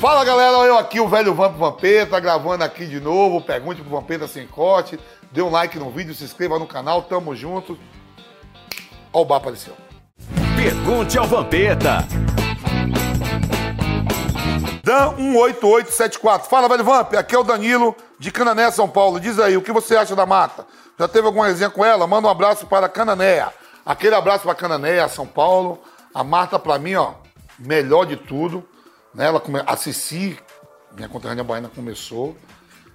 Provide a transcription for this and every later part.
Fala galera, eu aqui, o velho Vamp Vampeta, gravando aqui de novo. Pergunte pro Vampeta sem corte. Dê um like no vídeo, se inscreva no canal, tamo junto. Ó, o bar apareceu. Pergunte ao Vampeta. Dan 18874. Fala, velho Vamp. Aqui é o Danilo de Canané, São Paulo. Diz aí, o que você acha da mata? Já teve alguma resenha com ela? Manda um abraço para Cananéia. Aquele abraço para Cananéia, São Paulo. A Marta, pra mim, ó, melhor de tudo. Né? Ela come... A Cici, minha conterrânea baiana, começou.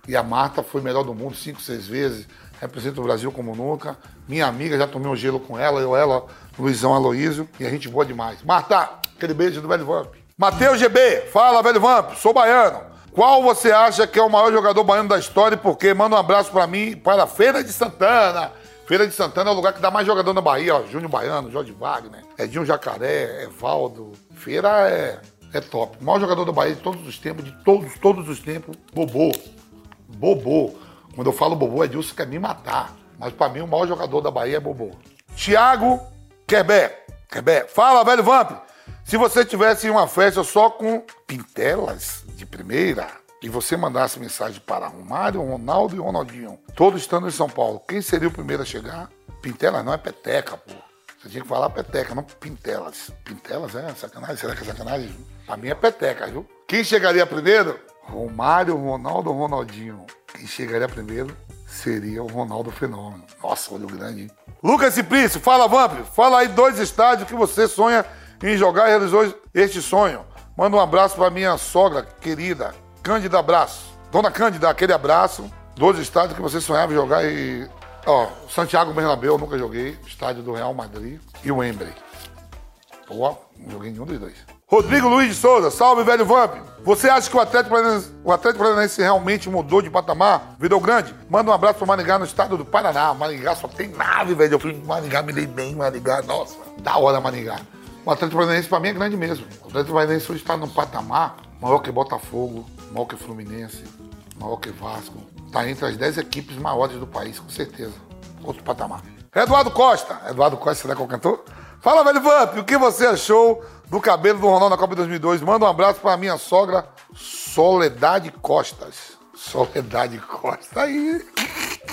E a Marta foi melhor do mundo cinco, seis vezes. Representa o Brasil como nunca. Minha amiga, já tomei um gelo com ela, eu, ela, Luizão Aloísio. E a gente boa demais. Marta, aquele beijo do velho Vamp. Matheus GB, fala, velho Vamp, sou baiano. Qual você acha que é o maior jogador baiano da história e por quê? Manda um abraço para mim, para a Feira de Santana. Feira de Santana é o lugar que dá mais jogador na Bahia, ó. Júnior Baiano, Jorge Wagner, Edinho Jacaré, Evaldo. Feira é, é top. O maior jogador da Bahia de todos os tempos, de todos, todos os tempos, Bobô. Bobô. Quando eu falo Bobô, é Dilson quer me matar. Mas para mim, o maior jogador da Bahia é Bobô. Thiago Quebé. Quebé. Fala, velho Vamp. Se você tivesse uma festa só com pintelas de primeira e você mandasse mensagem para Romário, Ronaldo e Ronaldinho, todos estando em São Paulo, quem seria o primeiro a chegar? Pintelas não é peteca, pô. Você tinha que falar peteca, não pintelas. Pintelas é sacanagem? Será que é sacanagem? Pra mim é peteca, viu? Quem chegaria primeiro? Romário, Ronaldo ou Ronaldinho? Quem chegaria primeiro seria o Ronaldo Fenômeno. Nossa, olho grande, hein? Lucas Ciplício, fala, Vamp. Fala aí dois estádios que você sonha em jogar e realizou este sonho. Manda um abraço para minha sogra querida, Cândida Abraço. Dona Cândida, aquele abraço. Dois estádios que você sonhava em jogar e. Ó, Santiago Bernabéu eu nunca joguei, estádio do Real Madrid e o Wembley. Pô, não joguei nenhum dos dois. Rodrigo Luiz de Souza, salve, velho Vamp. Você acha que o Atlético o Atlético Paranaense realmente mudou de patamar? Virou grande? Manda um abraço pro Maringá no estado do Paraná. Maringá só tem nave, velho. Eu fui Maringá, me dei bem, Maringá. Nossa, da hora Maringá. O Atlético Paranaense pra mim é grande mesmo. O Atlético Paranaense hoje está num patamar maior que Botafogo, maior que Fluminense, maior que Vasco. Tá entre as 10 equipes maiores do país, com certeza. Outro patamar. Eduardo Costa. Eduardo Costa, será que é o cantor? Fala, velho Vamp, o que você achou do cabelo do Ronaldo na Copa 2002? Manda um abraço pra minha sogra, Soledade Costas. Soledade Costa. Aí.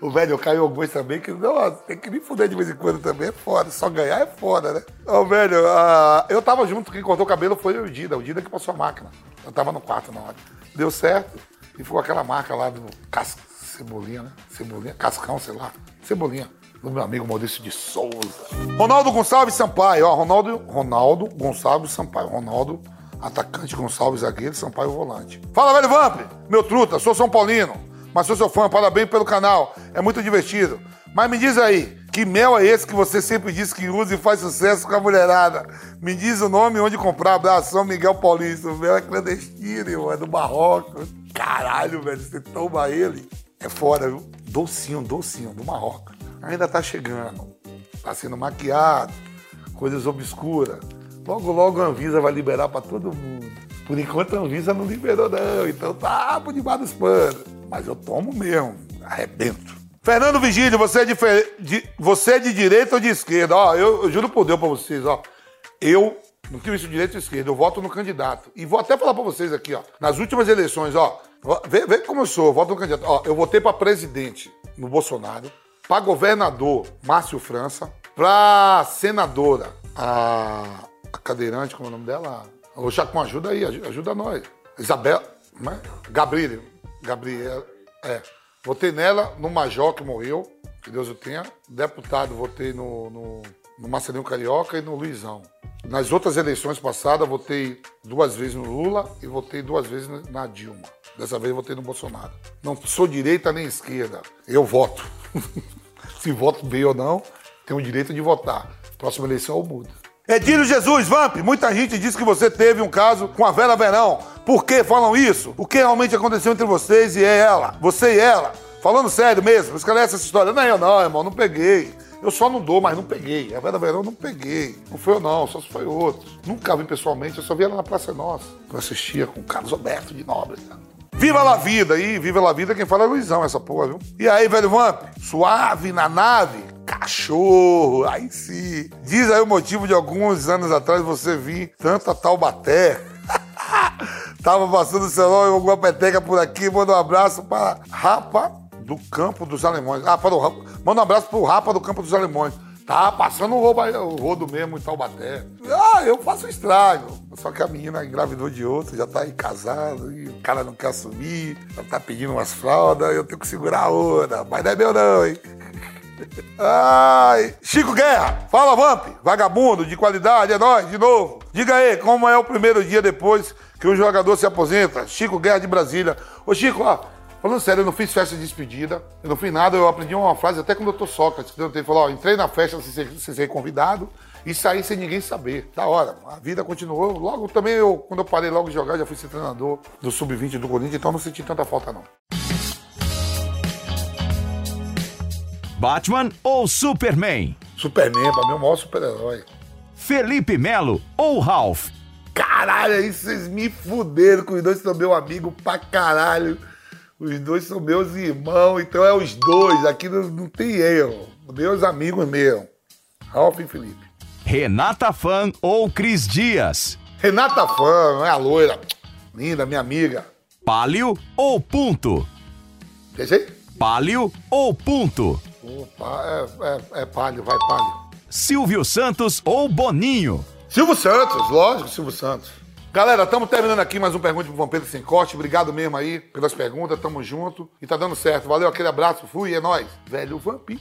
O velho, caio alguns também, que não, tem que me fuder de vez em quando também, é foda. Só ganhar é foda, né? Ô, velho, uh, eu tava junto, quem cortou o cabelo foi o Dida, o Dida que passou a máquina. Eu tava no quarto na hora. Deu certo e ficou aquela marca lá do cas... Cebolinha, né? Cebolinha, Cascão, sei lá. Cebolinha do meu amigo Maurício de Souza. Ronaldo Gonçalves Sampaio, ó, Ronaldo, Ronaldo Gonçalves Sampaio, Ronaldo, atacante Gonçalves zagueiro, Sampaio volante. Fala, velho Vamp, meu truta, sou São Paulino, mas sou seu fã, parabéns pelo canal, é muito divertido. Mas me diz aí, que mel é esse que você sempre diz que usa e faz sucesso com a mulherada? Me diz o nome e onde comprar. Abraço, São Miguel Paulista. O mel é clandestino, é do Marrocos. Caralho, velho, você toma ele. É foda, viu? Docinho, docinho, do Marrocos ainda está chegando, está sendo maquiado, coisas obscuras. Logo, logo a Anvisa vai liberar para todo mundo. Por enquanto a Anvisa não liberou, não, então tá por debaixo dos panos. Mas eu tomo mesmo, arrebento. Fernando Vigílio, você é de, de, você é de direita ou de esquerda? Ó, eu, eu juro por Deus para vocês, ó. Eu não tenho isso direita ou esquerda, eu voto no candidato. E vou até falar para vocês aqui, ó. Nas últimas eleições, ó, vê, vê como eu sou, eu voto no candidato. Ó, eu votei para presidente no Bolsonaro para governador, Márcio França, para senadora, a, a, cadeirante, como é o nome dela? Ô, Chacon, ajuda aí, ajuda nós. Isabel, é? Gabriel, Gabriel, é. Votei nela, no Major, que morreu, que Deus o tenha. Deputado, votei no, no, no Marcelinho Carioca e no Luizão. Nas outras eleições passadas, votei duas vezes no Lula e votei duas vezes na Dilma. Dessa vez votei no Bolsonaro. Não sou direita nem esquerda. Eu voto. Se voto bem ou não, tenho o direito de votar. Próxima eleição eu mudo. Edílio Jesus, Vamp, muita gente diz que você teve um caso com a Vera Verão. Por que falam isso? O que realmente aconteceu entre vocês e ela? Você e ela? Falando sério mesmo, esclarece essa história. Não, eu não, irmão, não peguei. Eu só não dou, mas não peguei. A Vera Verão não peguei. Não foi eu não, só se foi outro. Nunca vi pessoalmente, eu só vi ela na Praça Nossa. Eu assistia com o Carlos Alberto de Nobre. Cara. Viva la vida aí, viva la vida, quem fala é Luizão, essa porra, viu? E aí, velho Vamp, suave na nave? Cachorro, aí sim. Diz aí o motivo de alguns anos atrás você vir tanto a Taubaté. Tava passando o celular e alguma peteca por aqui. Manda um abraço para Rapa do Campo dos Alemães. Ah, para o. Manda um abraço pro Rapa do Campo dos Alemães. Tá passando o rodo, o mesmo em Taubaté. Ah, eu faço estrago. Só que a menina engravidou de outro, já tá aí casado, e o cara não quer assumir, já tá pedindo umas fraldas, eu tenho que segurar a onda. Mas não é meu não, hein? Ai, Chico Guerra, fala Vamp, vagabundo de qualidade, é nóis, de novo. Diga aí, como é o primeiro dia depois que o jogador se aposenta? Chico Guerra de Brasília. Ô Chico, ó, falando sério, eu não fiz festa de despedida, eu não fiz nada, eu aprendi uma frase até com o Dr. Sócrates, que ele falou, ó, entrei na festa sem ser, sem ser convidado e saí sem ninguém saber. Da hora, a vida continuou. Logo também, eu, quando eu parei logo de jogar, já fui ser treinador do Sub-20 do Corinthians, então não senti tanta falta não. Batman ou Superman? Superman, pra mim é o maior super-herói. Felipe Melo ou Ralph? Caralho, aí vocês me fuderam, que os dois são meu amigo pra caralho. Os dois são meus irmãos, então é os dois. Aqui não, não tem erro. Meus amigos mesmo. Ralph e Felipe. Renata Fã ou Cris Dias? Renata Fã, não é a loira. Linda, minha amiga. Palio ou Punto? Deixa Palio ou Punto? Opa, é, é, é palio, vai palio. Silvio Santos ou Boninho? Silvio Santos, lógico, Silvio Santos. Galera, estamos terminando aqui mais um Pergunte pro Vampiro Sem Corte. Obrigado mesmo aí pelas perguntas, tamo junto. E tá dando certo. Valeu, aquele abraço, fui, é nóis. Velho Vampiro.